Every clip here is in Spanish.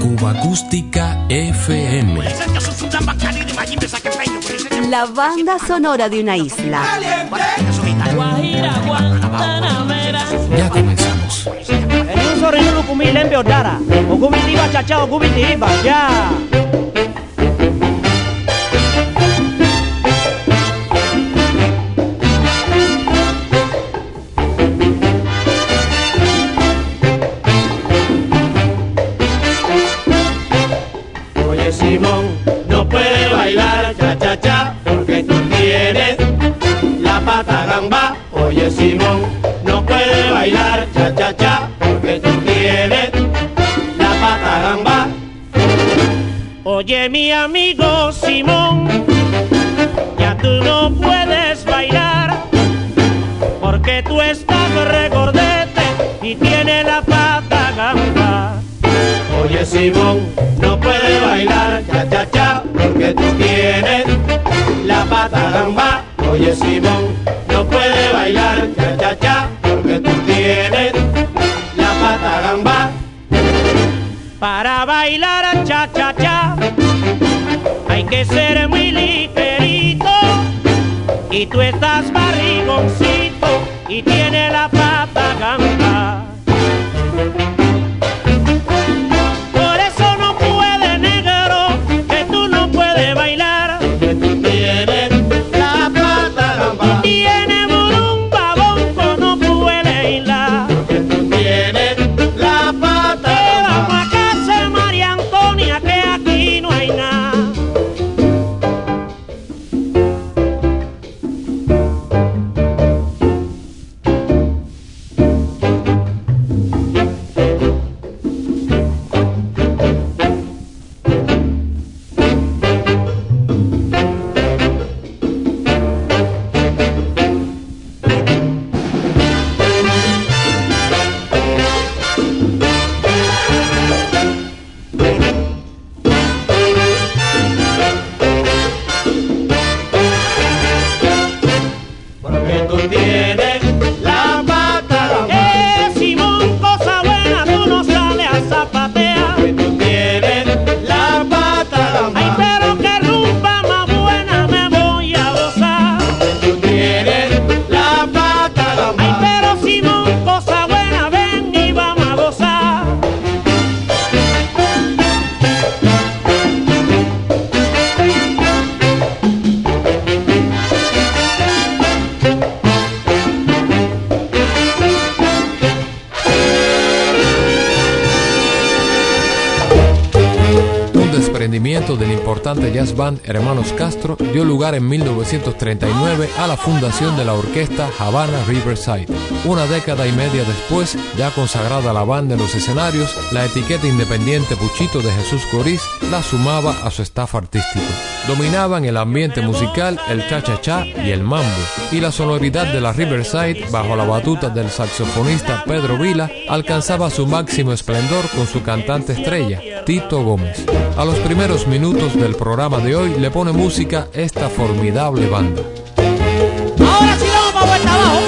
Cuba Acústica FM. La banda sonora de una isla. Ya comenzamos. En Simón, no puede bailar cha cha cha porque tú tienes la pata gamba. Oye mi amigo Simón, ya tú no puedes bailar porque tú estás regordete y tiene la pata gamba. Oye Simón, no puede bailar cha cha cha porque tú tienes la pata gamba. Oye Simón, tienes la pata gamba. Para bailar cha cha cha hay que ser muy ligerito y tú estás barrigoncito y tiene la band Hermanos Castro dio lugar en 1939 a la fundación de la orquesta Havana Riverside. Una década y media después, ya consagrada la banda en los escenarios, la etiqueta independiente Puchito de Jesús Coriz la sumaba a su staff artístico. Dominaban el ambiente musical el cha-cha-cha y el mambo, y la sonoridad de la Riverside, bajo la batuta del saxofonista Pedro Vila, alcanzaba su máximo esplendor con su cantante estrella, Tito Gómez. A los primeros minutos del programa de hoy le pone música esta formidable banda. Ahora sí vamos para vuelta abajo.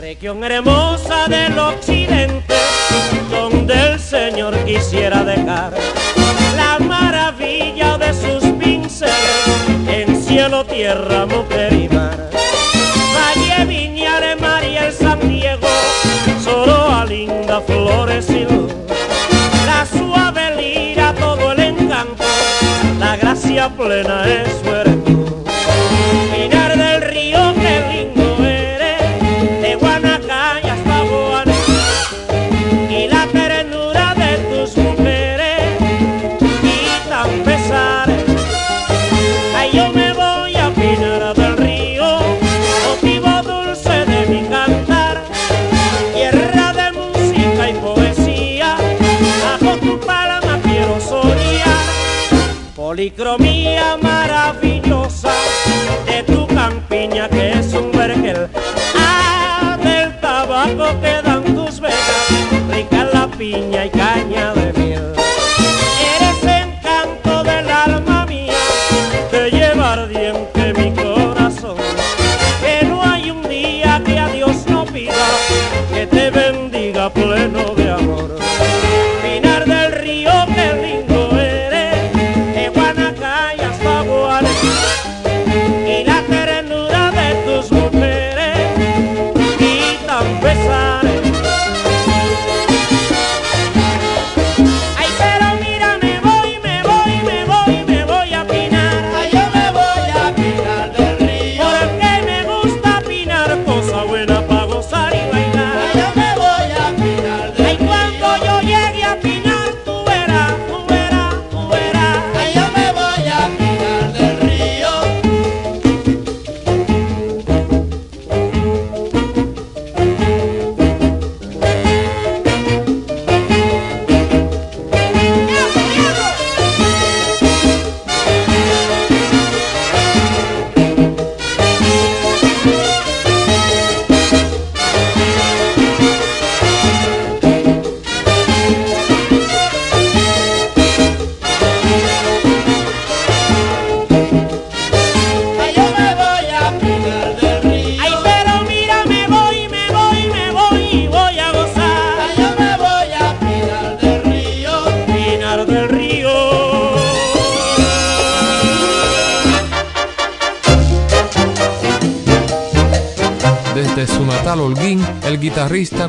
Región hermosa del occidente, donde el Señor quisiera dejar la maravilla de sus cielo, tierra, mujer y mar. Valle, Viñales, María, el San Diego, Soroa, linda, flores y. La suave lira, todo el encanto, la gracia plena es su policromía maravillosa de tu campiña que es un vergel, ah, del tabaco que dan tus venas, rica la piña y caña de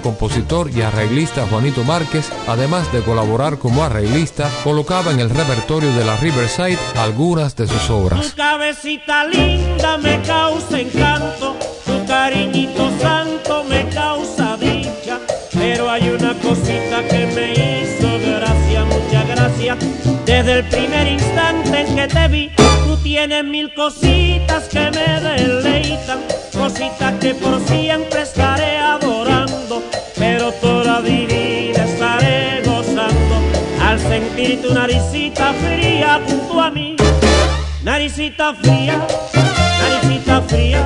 compositor y arreglista Juanito Márquez, además de colaborar como arreglista, colocaba en el repertorio de la Riverside algunas de sus obras. Tu cabecita linda me causa encanto, tu cariñito santo me causa dicha, pero hay una cosita que me hizo gracia, mucha gracia, desde el primer instante en que te vi tienes mil cositas que me deleitan, cositas que por siempre estaré adorando, pero toda vida estaré gozando al sentir tu naricita fría junto a mí. Naricita fría, naricita fría,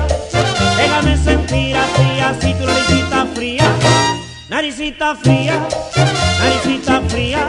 déjame sentir así, así tu naricita fría, naricita fría, naricita fría,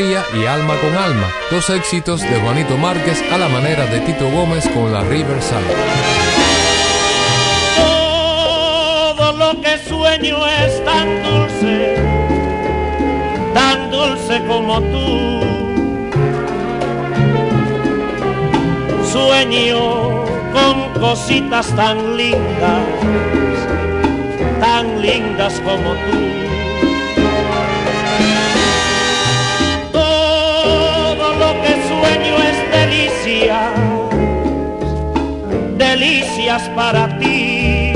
Y Alma con Alma, dos éxitos de Juanito Márquez a la manera de Tito Gómez con la Riverside. Todo lo que sueño es tan dulce, tan dulce como tú. Sueño con cositas tan lindas, tan lindas como tú. Para ti.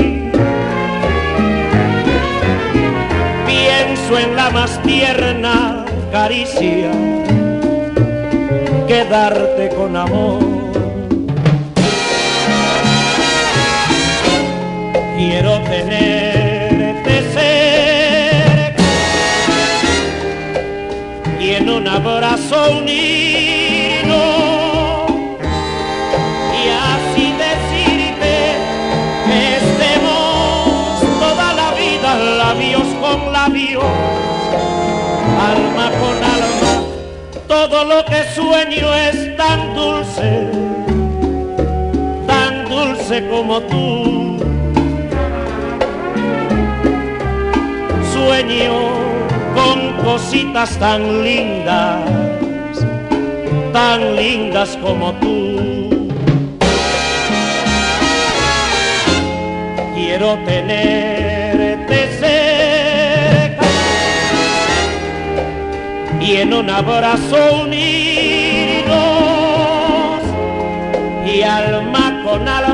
Pienso en la más tierna caricia, quedarte con amor. Quiero tenerte cerca y en un abrazo unido con labios, alma con alma, todo lo que sueño es tan dulce, tan dulce como tú. Sueño con cositas tan lindas, tan lindas como tú. Quiero tener y en un abrazo unidos y alma con alma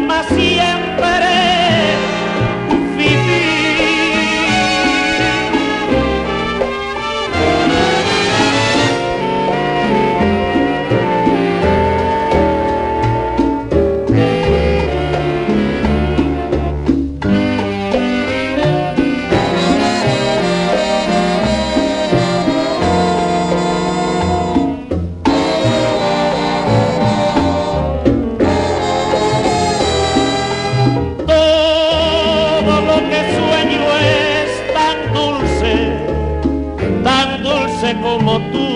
como tú.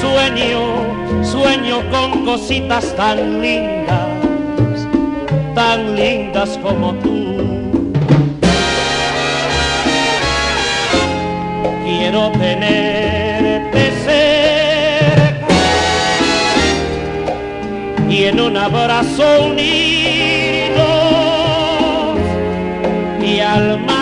Sueño, sueño con cositas tan lindas, tan lindas como tú. Quiero tenerte cerca y en un abrazo unidos y al mar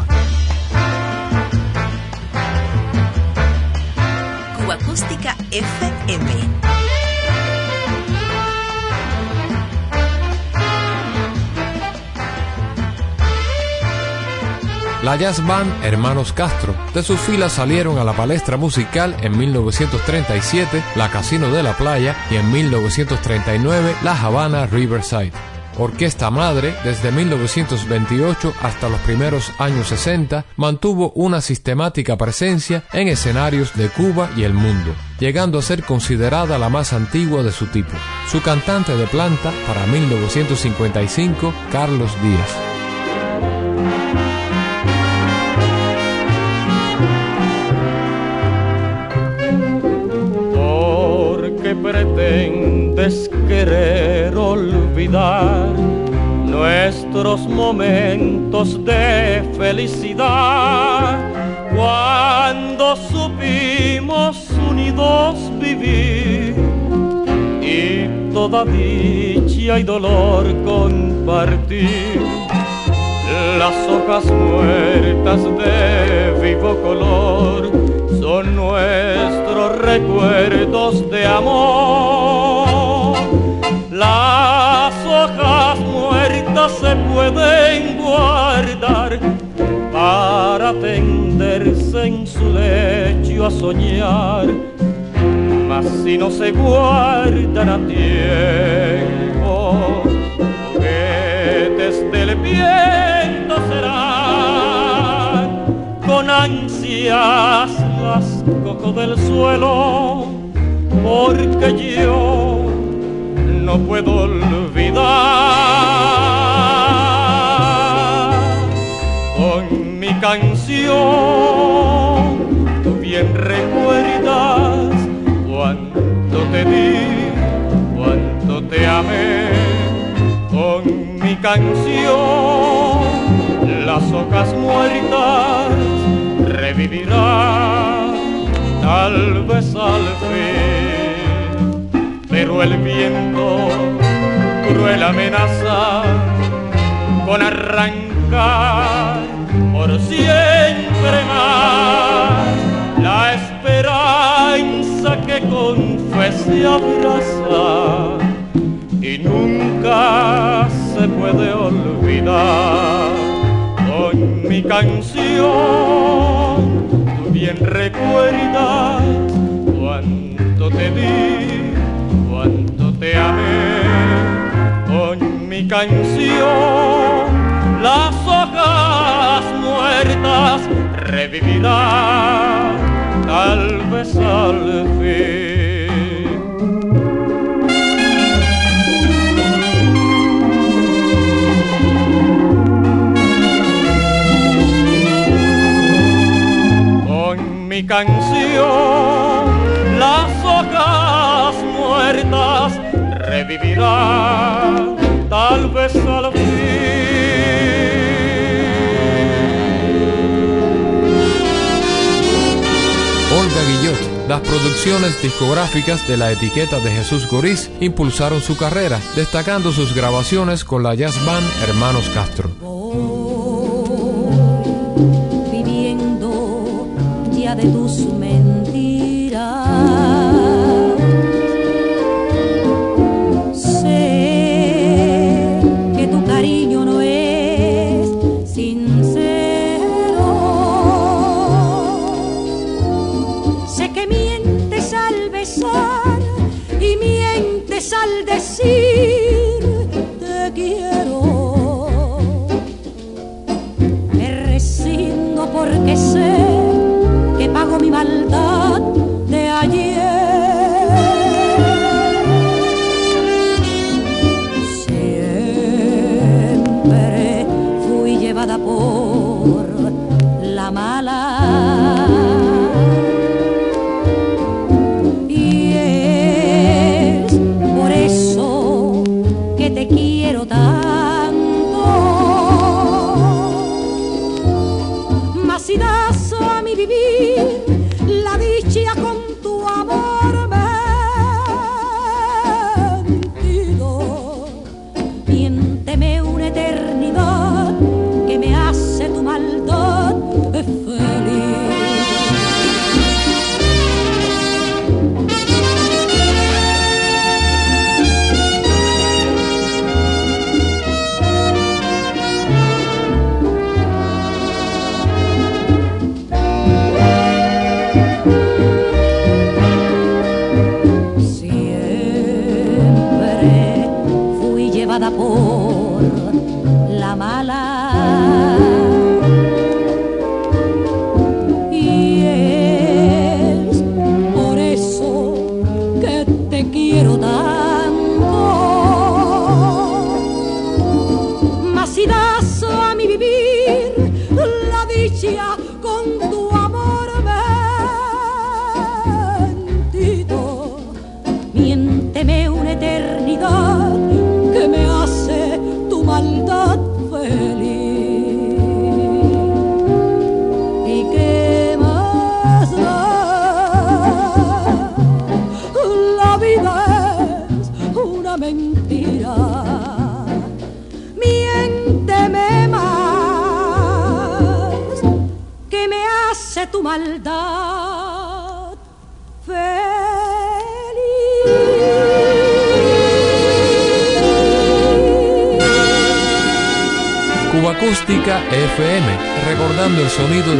La jazz band Hermanos Castro, de sus filas salieron a la palestra musical en 1937 la Casino de la Playa y en 1939 la Habana Riverside. Orquesta Madre, desde 1928 hasta los primeros años 60, mantuvo una sistemática presencia en escenarios de Cuba y el mundo, llegando a ser considerada la más antigua de su tipo. Su cantante de planta para 1955, Carlos Díaz. De felicidad cuando supimos unidos vivir y toda dicha y dolor compartir las hojas muertas de vivo color son nuestros recuerdos de amor. Las hojas se pueden guardar para tenderse en su lecho a soñar, mas si no se guardan a tiempo, juguetes del viento serán. Con ansias las cojo del suelo, porque yo no puedo olvidar Tú bien recuerdas cuánto te di, cuánto te amé con mi canción. Las hojas muertas revivirán tal vez al fin pero el viento cruel amenaza con arrancar por siempre más la esperanza que con fe abraza y nunca se puede olvidar con mi canción tú bien recuerdas cuánto te di te amé con mi canción. Las hojas muertas revivirán tal vez al fin. Con mi canción, las hojas muertas revivirá tal vez al fin. Las producciones discográficas de la etiqueta de Jesús Goriz impulsaron su carrera, destacando sus grabaciones con la jazz band Hermanos Castro.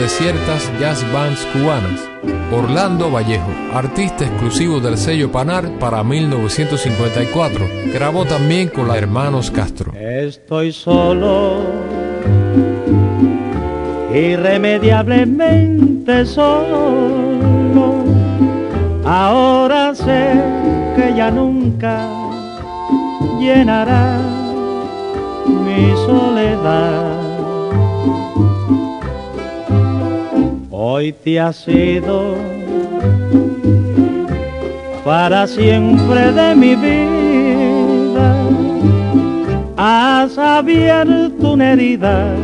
De ciertas jazz bands cubanas. Orlando Vallejo, artista exclusivo del sello Panar para 1954, grabó también con la Hermanos Castro. Estoy solo, irremediablemente solo. Ahora sé que ya nunca llenará mi soledad. Hoy te has ido para siempre de mi vida. Has abierto una herida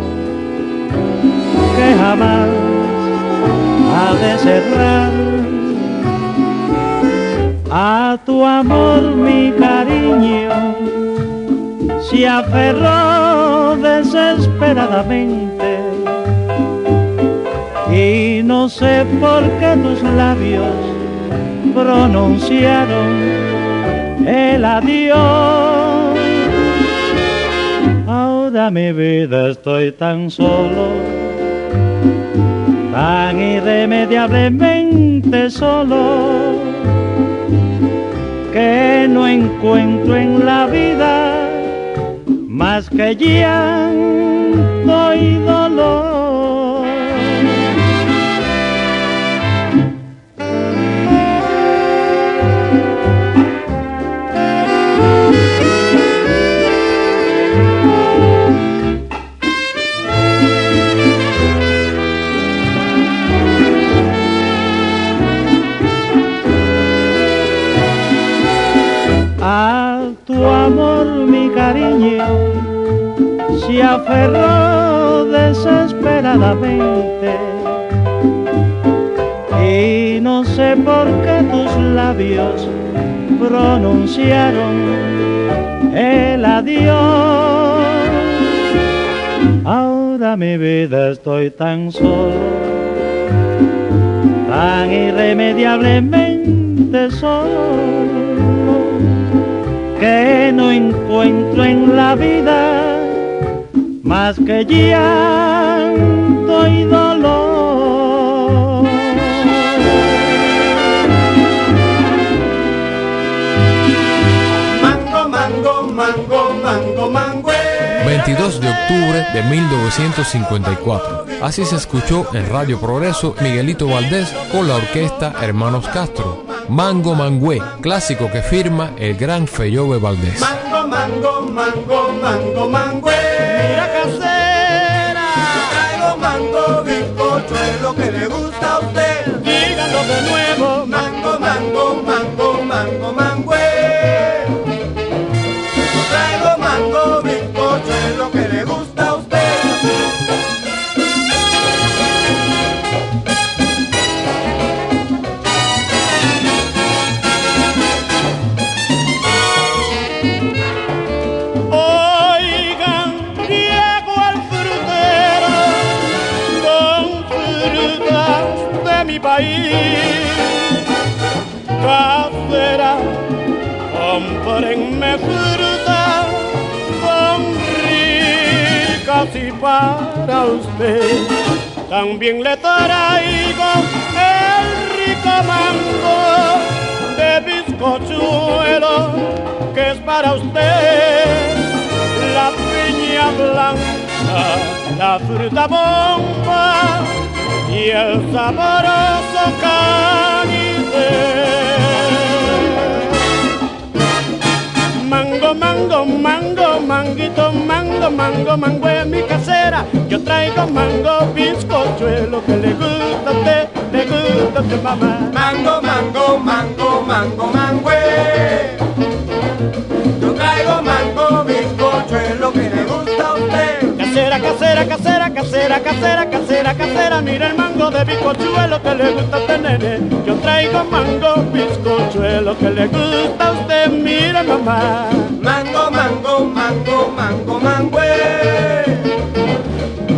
que jamás ha de cerrar. A tu amor mi cariño se aferró desesperadamente y no sé por qué tus labios pronunciaron el adiós. Ahora mi vida estoy tan solo, tan irremediablemente solo, que no encuentro en la vida más que llanto y dolor. Aferró desesperadamente y no sé por qué tus labios pronunciaron el adiós. Ahora mi vida estoy tan solo, tan irremediablemente solo que no encuentro en la vida más que llanto y dolor. Mango, mango, mango, mango, mango. 22 de octubre de 1954. Así se escuchó en Radio Progreso Miguelito Valdés con la orquesta Hermanos Castro. Mango Mangüe, clásico que firma el gran Feyove Valdés. Mango, mango, mango, mango, mango bizcocho es lo que le gusta a usted. Para usted. También le traigo el rico mango de bizcochuelo que es para usted la piña blanca, la fruta bomba y el saboroso cañite. Mango, mango, mango, manguito, mango, mango, mango es mi casera. Yo traigo mango, bizcochuelo que le gusta usted, le gusta a usted, mamá. Mango, mango, mango, mango, mango. Casera, casera, casera, casera, casera, casera, casera, mira el mango de bizcochuelo que le gusta a usted, nene. Yo traigo mango, bizcochuelo que le gusta a usted, mira mamá. Mango, mango, mango, mango, mango.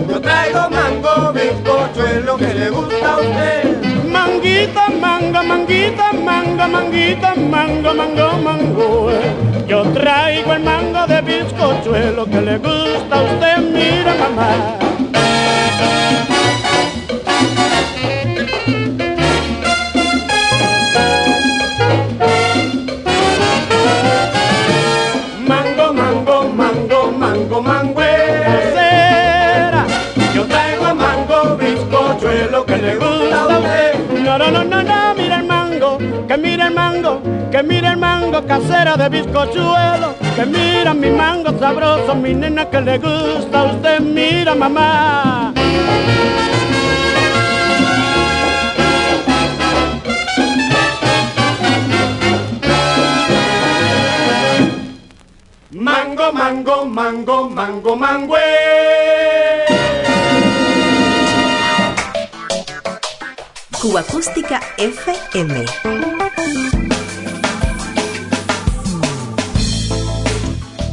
Yo traigo mango, bizcochuelo que le gusta a usted. Manguita, manga, manguita, manga, manguita, mango, mango, mango. Yo traigo el mango de bizcochuelo que le gusta a usted, mira mamá. Mango, mango, mango, mango, mango. Casera, Yo traigo mango, bizcochuelo que le gusta a usted. No, no, no, no, no, mira el mango, que mira el mango, casera de bizcochuelo, que mira mi mango sabroso, mi nena que le gusta usted, mira mamá. Mango, mango, mango, mango, mango. Cuba Acústica FM.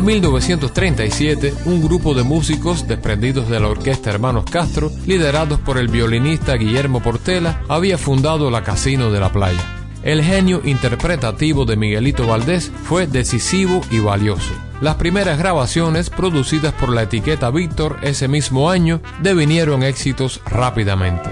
En 1937, un grupo de músicos desprendidos de la orquesta Hermanos Castro, liderados por el violinista Guillermo Portela, había fundado la Casino de la Playa. El genio interpretativo de Miguelito Valdés fue decisivo y valioso. Las primeras grabaciones, producidas por la etiqueta Víctor ese mismo año, devinieron éxitos rápidamente.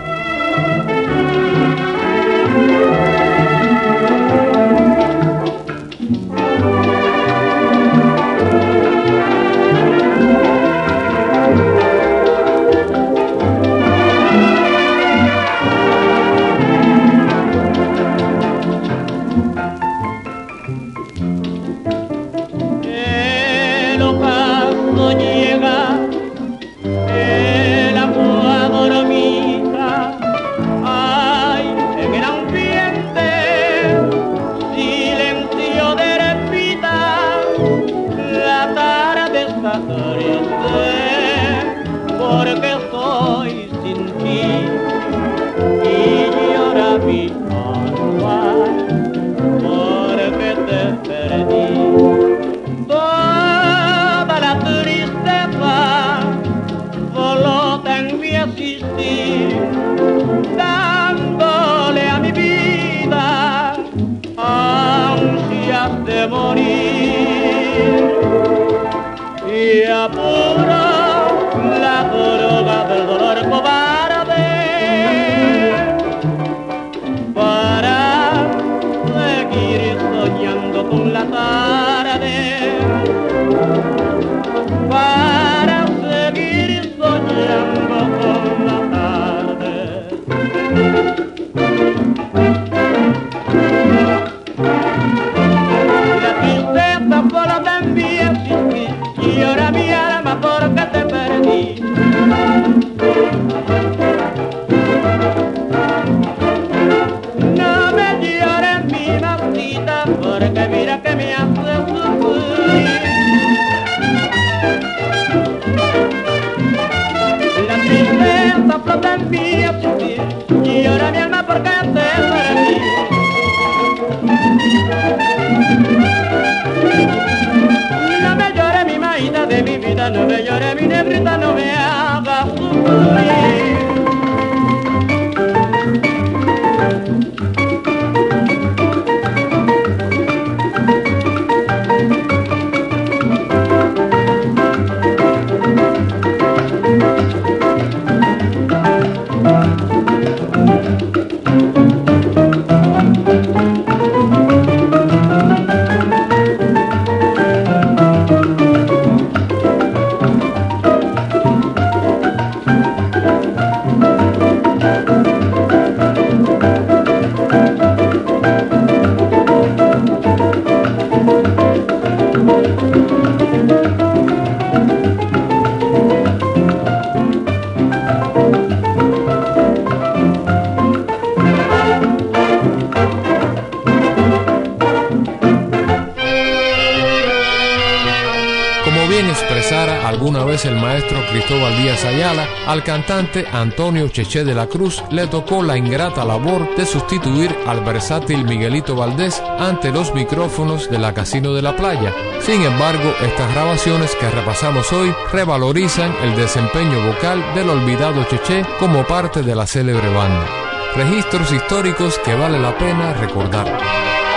Al cantante Antonio Cheche de la Cruz le tocó la ingrata labor de sustituir al versátil Miguelito Valdés ante los micrófonos de la Casino de la Playa. Sin embargo, estas grabaciones que repasamos hoy revalorizan el desempeño vocal del olvidado Cheche como parte de la célebre banda. Registros históricos que vale la pena recordar.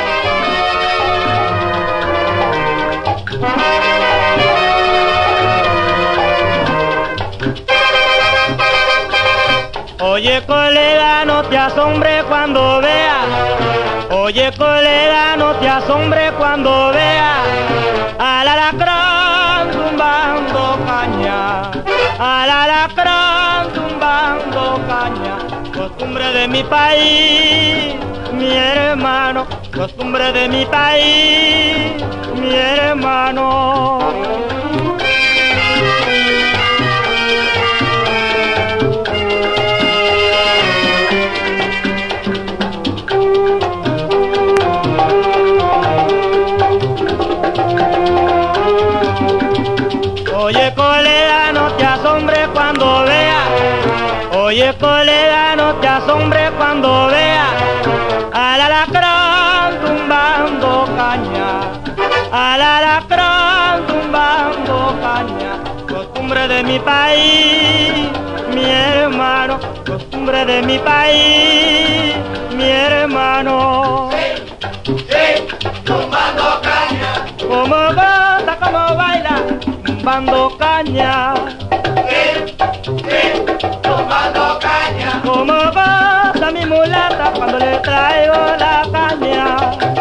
Oye colega, no te asombre cuando vea. Oye colega, no te asombre cuando vea al alacrán tumbando caña. Al alacrán tumbando caña. Costumbre de mi país, mi hermano. Costumbre de mi país, mi hermano. Colega, no te asombre cuando vea al alacrán tumbando caña. Al alacrán tumbando caña. Costumbre de mi país, mi hermano. Costumbre de mi país, mi hermano. Tumbando caña. Como goza, como baila, tumbando caña. Tumbando caña. Como goza mi mulata cuando le traigo la caña.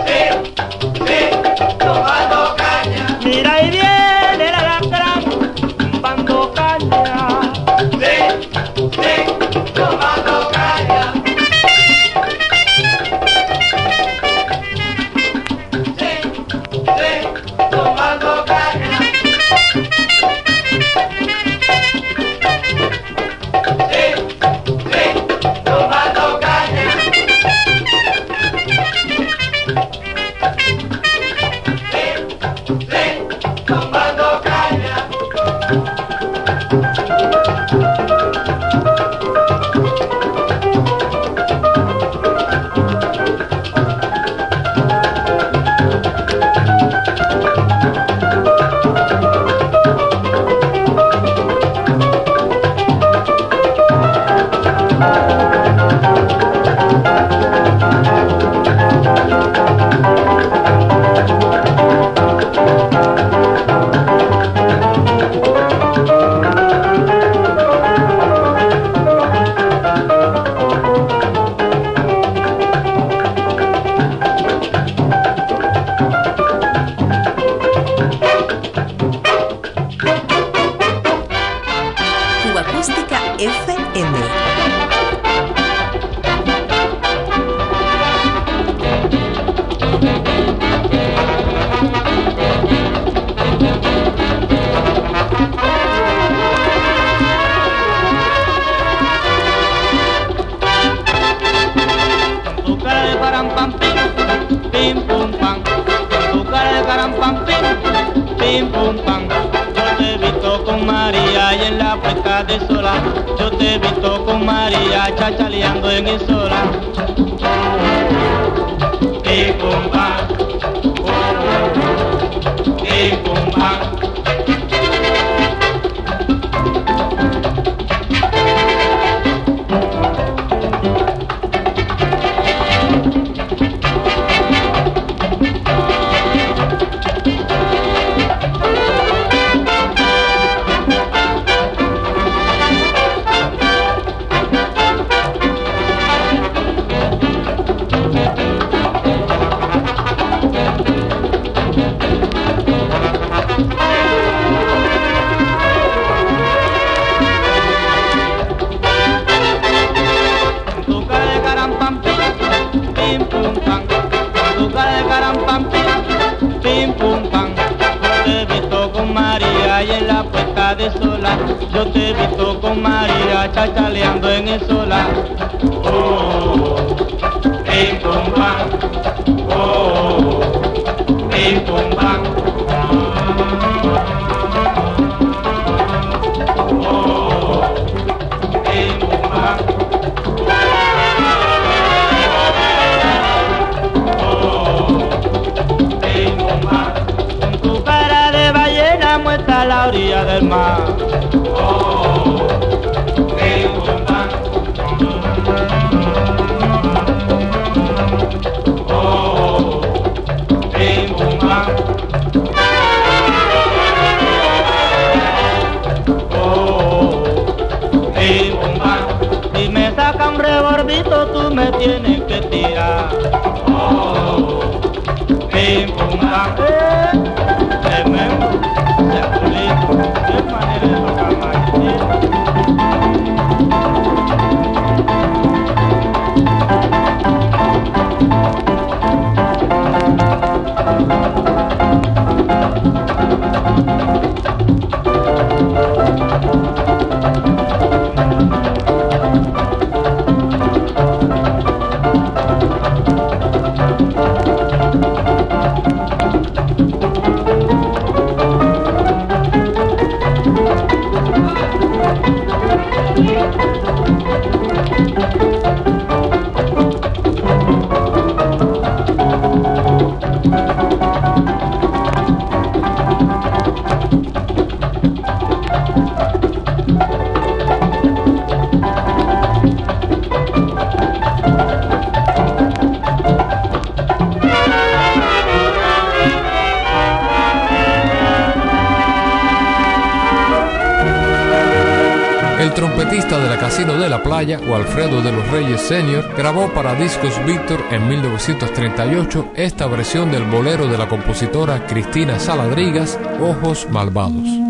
O Alfredo de los Reyes Sr., grabó para Discos Víctor en 1938 esta versión del bolero de la compositora Cristina Saladrigas, Ojos Malvados.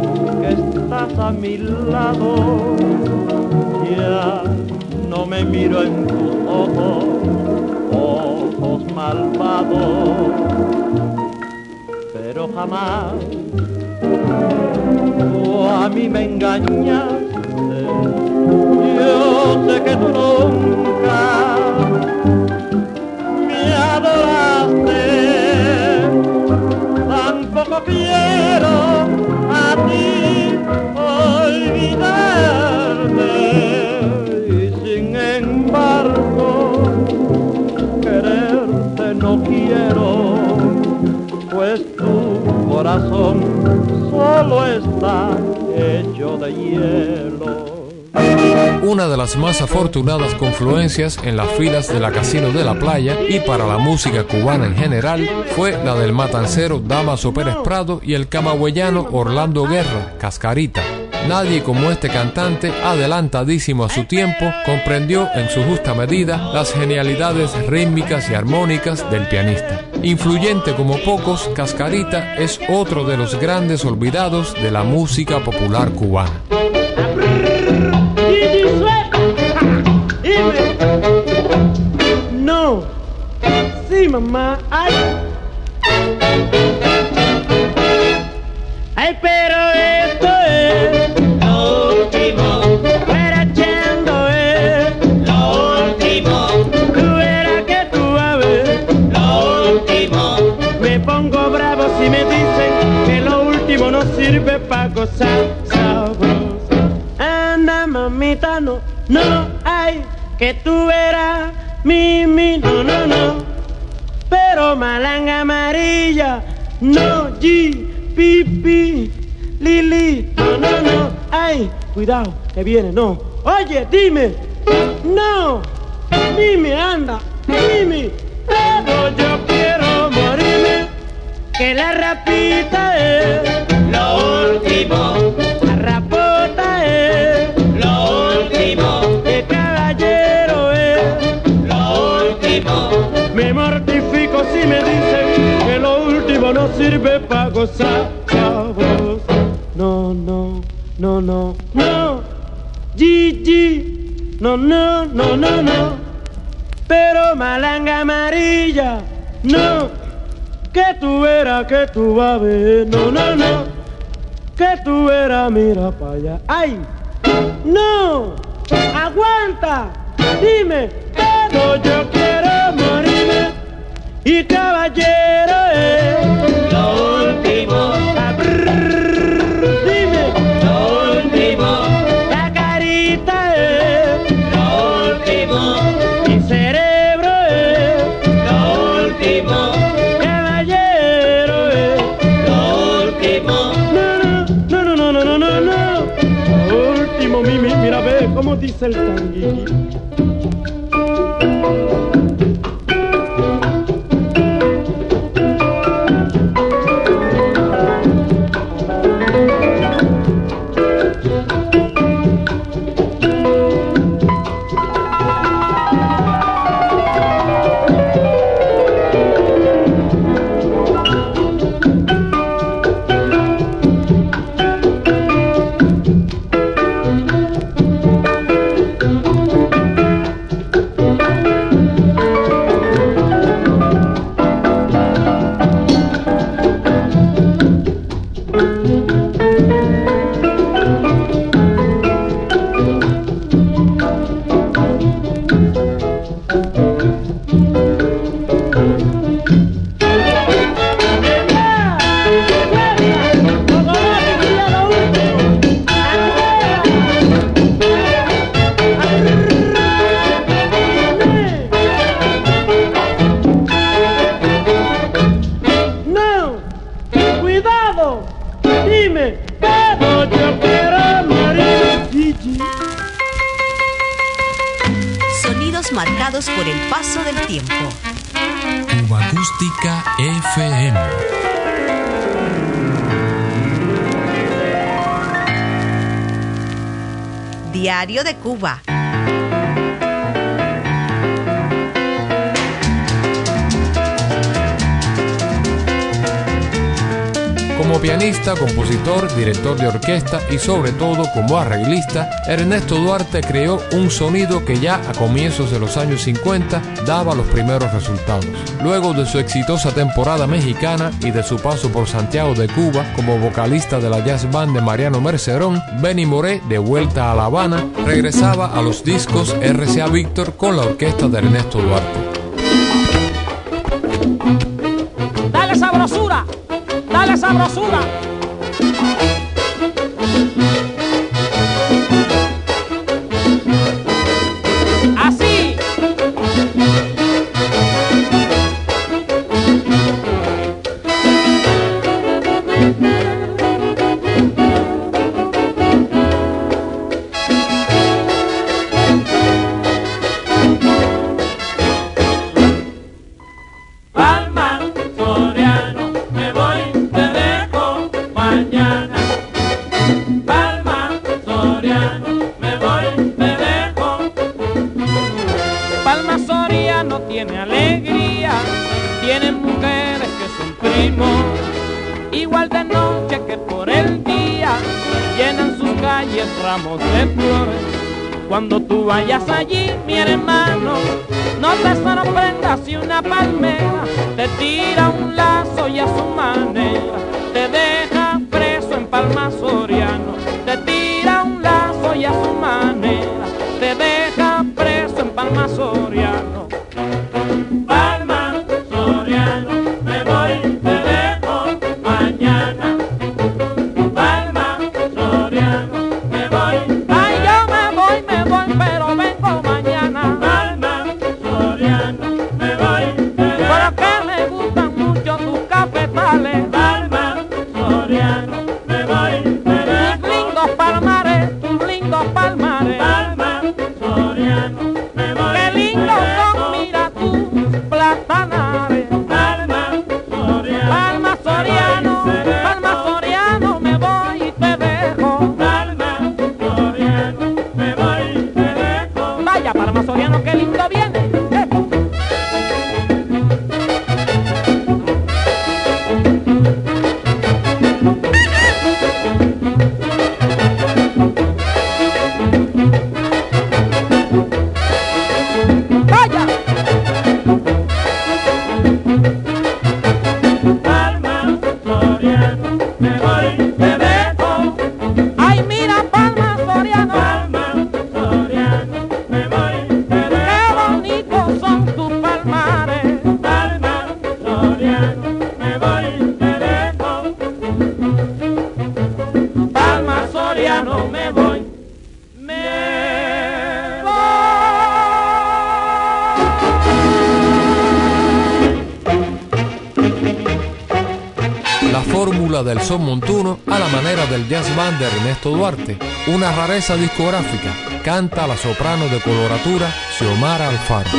estás a mi lado. Ya no me miro en tus ojos, ojos malvados. Pero jamás tú a mí me engañaste. Yo sé que tú nunca me adoraste. Tampoco quiero corazón solo está hecho de hielo. Una de las más afortunadas confluencias en las filas de la Casino de la Playa y para la música cubana en general fue la del matancero Damaso Pérez Prado y el camagüeyano Orlando Guerra, Cascarita. Nadie como este cantante, adelantadísimo a su tiempo, comprendió en su justa medida las genialidades rítmicas y armónicas del pianista. Influyente como pocos, Cascarita es otro de los grandes olvidados de la música popular cubana. No, sí mamá, ay. Sirve para gozar sabroso. Anda, mamita, no, no, ay, que tú verás, mi, no, no, no. Pero malanga amarilla, no, G, pi, pi, lili, no, no, no, ay, cuidado, que viene, no. Oye, dime, no, dime, anda, dime, pero yo quiero que la rapita es, lo último, la rapota es, lo último, el caballero es. lo último, Me mortifico si me dicen que lo último no sirve para gozar sabroso. No, no, no, no, no. Gigi, no, no, no, no, no. Pero malanga amarilla, no. Que tú verás, que tú vas a ver, no, no, no. Que tú verás, mira para allá. ¡Ay! ¡No! ¡Aguanta! Dime, pero yo quiero morirme y caballero es. Dice el. FM. Diario de Cuba. Como pianista, compositor, director de orquesta y sobre todo como arreglista, Ernesto Duarte creó un sonido que ya a comienzos de los años 50 daba los primeros resultados. Luego de su exitosa temporada mexicana y de su paso por Santiago de Cuba como vocalista de la jazz band de Mariano Mercerón, Benny Moré, de vuelta a La Habana, regresaba a los discos RCA Víctor con la orquesta de Ernesto Duarte. abraço lá. Duarte, rareza discográfica, canta la soprano de coloratura Xiomara Alfaro.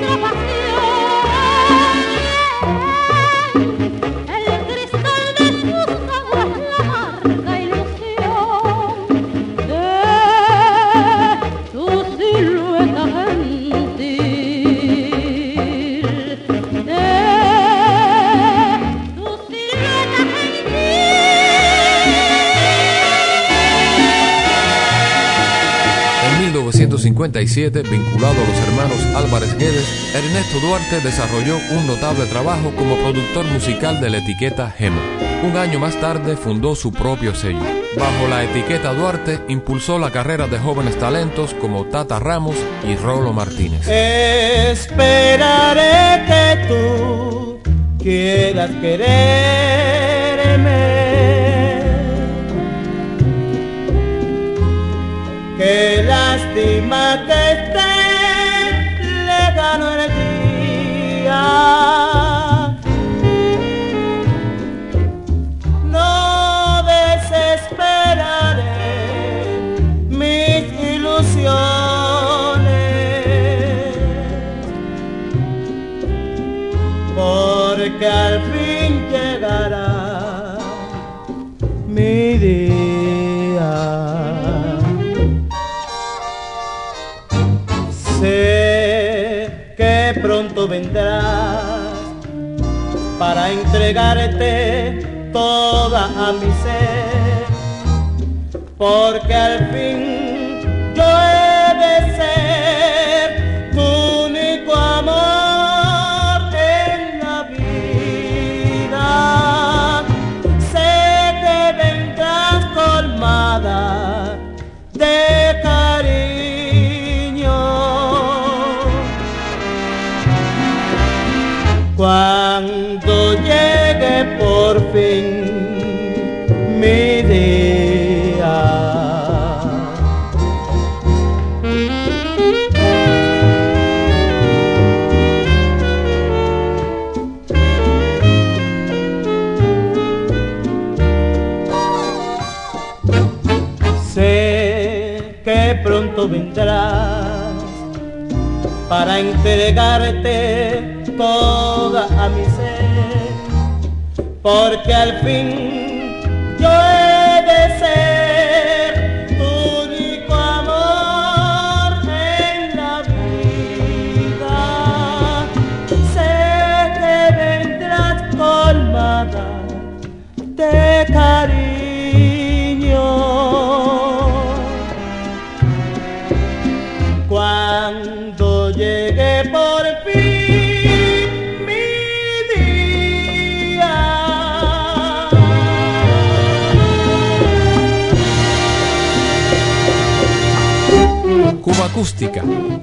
சந்திரபா 1957, vinculado a los hermanos Álvarez Guedes, Ernesto Duarte desarrolló un notable trabajo como productor musical de la etiqueta Gema. Un año más tarde fundó su propio sello. Bajo la etiqueta Duarte impulsó la carrera de jóvenes talentos como Tata Ramos y Rolo Martínez. Esperaré que tú quieras quererme. Qué lástima entregarte toda a mi ser, porque al fin yo he de ser tu único amor en la vida. Sé que vendrás colmada de cariño. Cuando llegue por fin mi día. Sé que pronto vendrás para entregarte porque al fin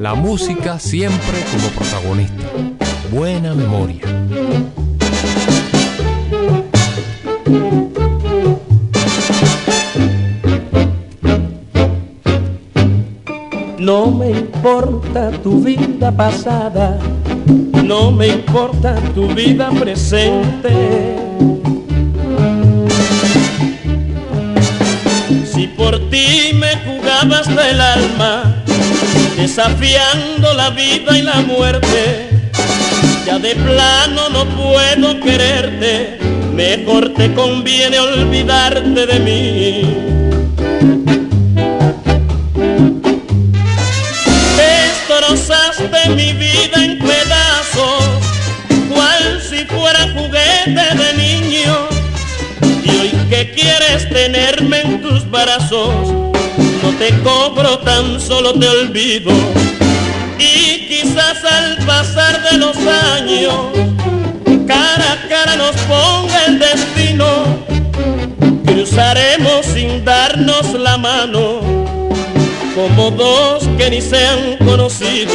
la música siempre como protagonista. Buena memoria. No me importa tu vida pasada, no me importa tu vida presente. Si por ti me jugabas del alma, desafiando la vida y la muerte, ya de plano no puedo quererte, mejor te conviene olvidarte de mí. Destrozaste mi vida en pedazos, cual si fuera juguete de niño. Y hoy que quieres tenerme en tus brazos, te cobro, tan solo te olvido. Y quizás al pasar de los años, cara a cara nos ponga el destino. Cruzaremos sin darnos la mano como dos que ni se han conocido.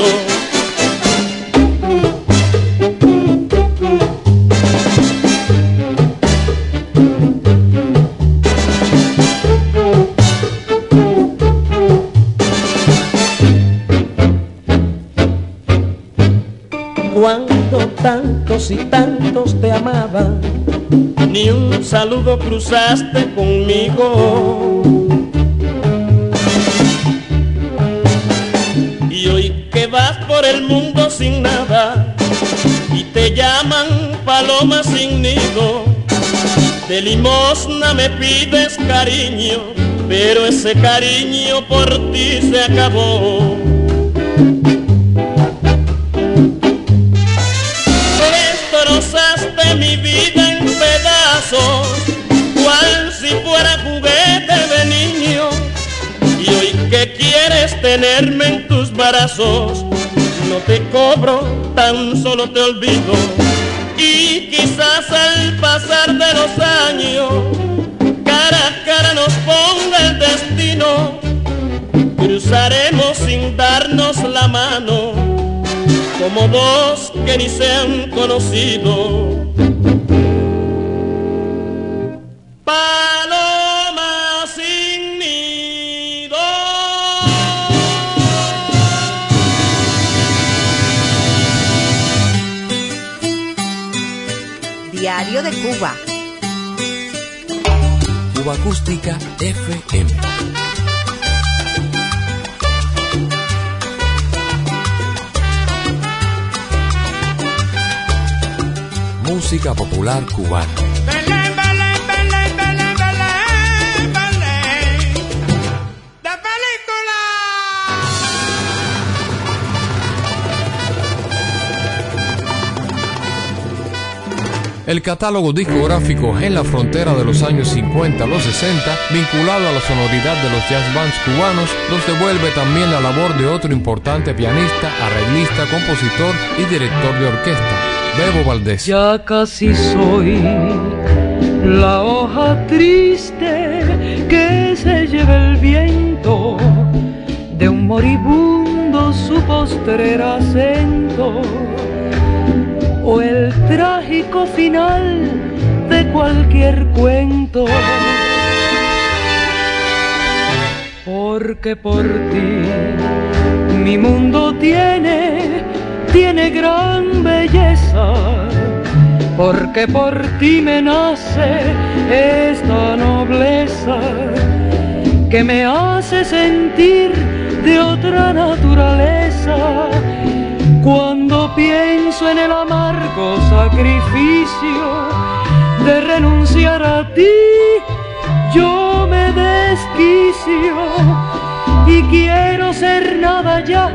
Y tantos te amaban, ni un saludo cruzaste conmigo. Y hoy que vas por el mundo sin nada y te llaman paloma sin nido, de limosna me pides cariño, pero ese cariño por ti se acabó. Tenerme en tus brazos, no te cobro, tan solo te olvido. Y quizás al pasar de los años, cara a cara nos ponga el destino, cruzaremos sin darnos la mano, como dos que ni se han conocido. Cuba. Cuba Acústica FM. Música popular cubana. El catálogo discográfico en la frontera de los años 50 a los 60, vinculado a la sonoridad de los jazz bands cubanos, nos devuelve también la labor de otro importante pianista, arreglista, compositor y director de orquesta, Bebo Valdés. Ya casi soy la hoja triste que se lleva el viento de un moribundo su postrer acento o el trágico final de cualquier cuento. Porque por ti mi mundo tiene, tiene gran belleza. Porque por ti me nace esta nobleza que me hace sentir de otra naturaleza. Cuando pienso en el amargo sacrificio de renunciar a ti, yo me desquicio y quiero ser nada ya,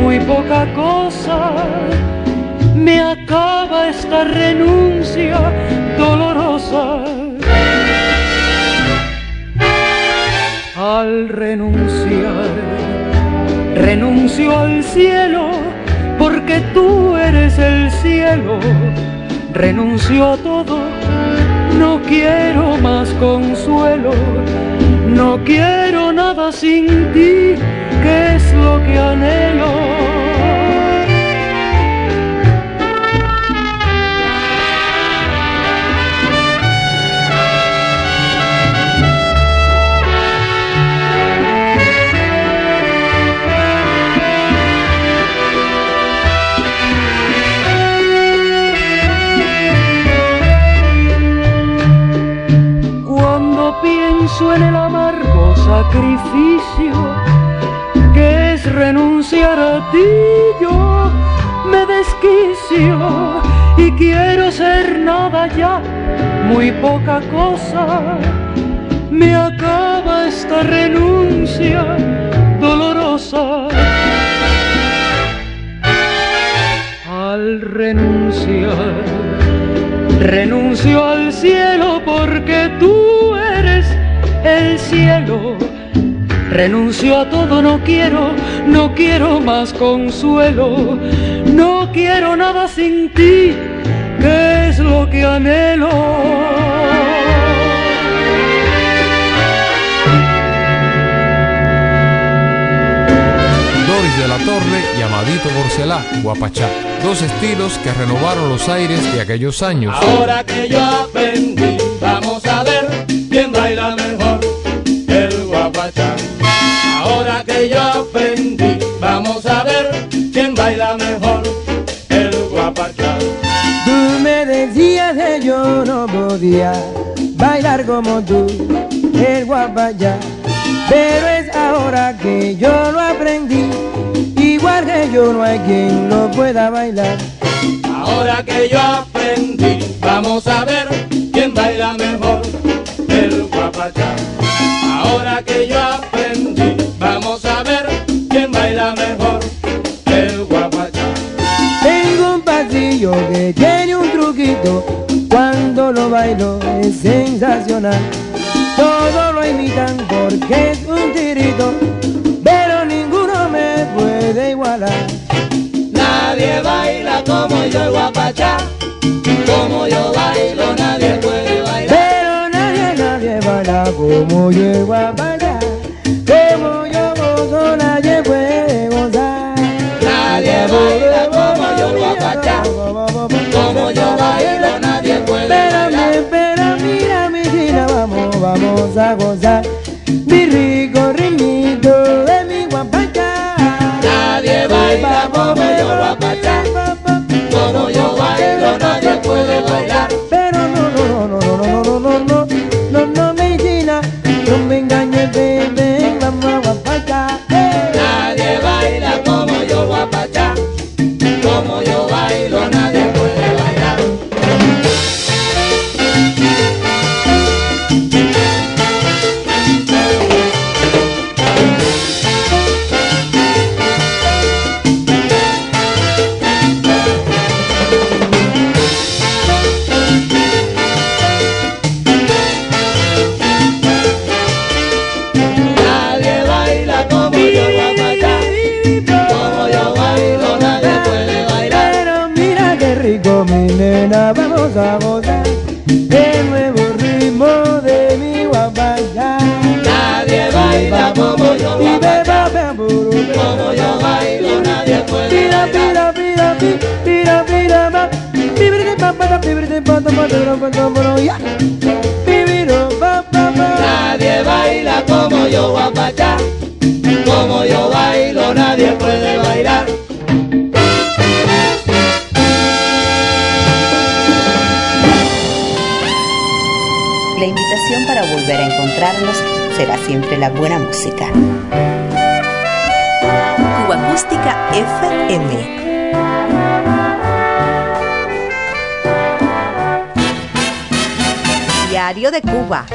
muy poca cosa. Me acaba esta renuncia dolorosa. Al renunciar, renuncio al cielo porque tú eres el cielo. Renuncio a todo, no quiero más consuelo, no quiero nada sin ti, que es lo que anhelo. En el amargo sacrificio que es renunciar a ti, yo me desquicio y quiero ser nada ya, muy poca cosa. Me acaba esta renuncia dolorosa. Al renunciar, renuncio al cielo Renuncio a todo, no quiero, no quiero más consuelo, no quiero nada sin ti, que es lo que anhelo. Doris de la Torre y Amadito Borcelá, Guapachá. Dos estilos que renovaron los aires de aquellos años. Ahora que yo aprendí, vamos que yo aprendí, vamos a ver quién baila mejor el guapachán. Tú me decías que yo no podía bailar como tú, el guapayá. Pero es ahora que yo lo aprendí, igual que yo no hay quien lo pueda bailar. Ahora que yo aprendí, vamos a ver quién baila mejor el guapachán. Ahora que yo aprendí, tiene un truquito, cuando lo bailo es sensacional. Todos lo imitan porque es un tirito, pero ninguno me puede igualar. Nadie baila como yo el guapachá, como yo bailo nadie puede bailar. Pero nadie, nadie baila como yo el guapachá, como yo gozo nadie puede gozar. Nadie baila como yo el guapachá. goza, goza. Birrigo, riñido, de mi guampaca. Nadie baila como yo ya. Pa, pa, pa. Nadie baila como yo guapachá. Como yo bailo, nadie puede bailar. La invitación para volver a encontrarnos será siempre la buena música. Cuba Acústica FM. De Cuba.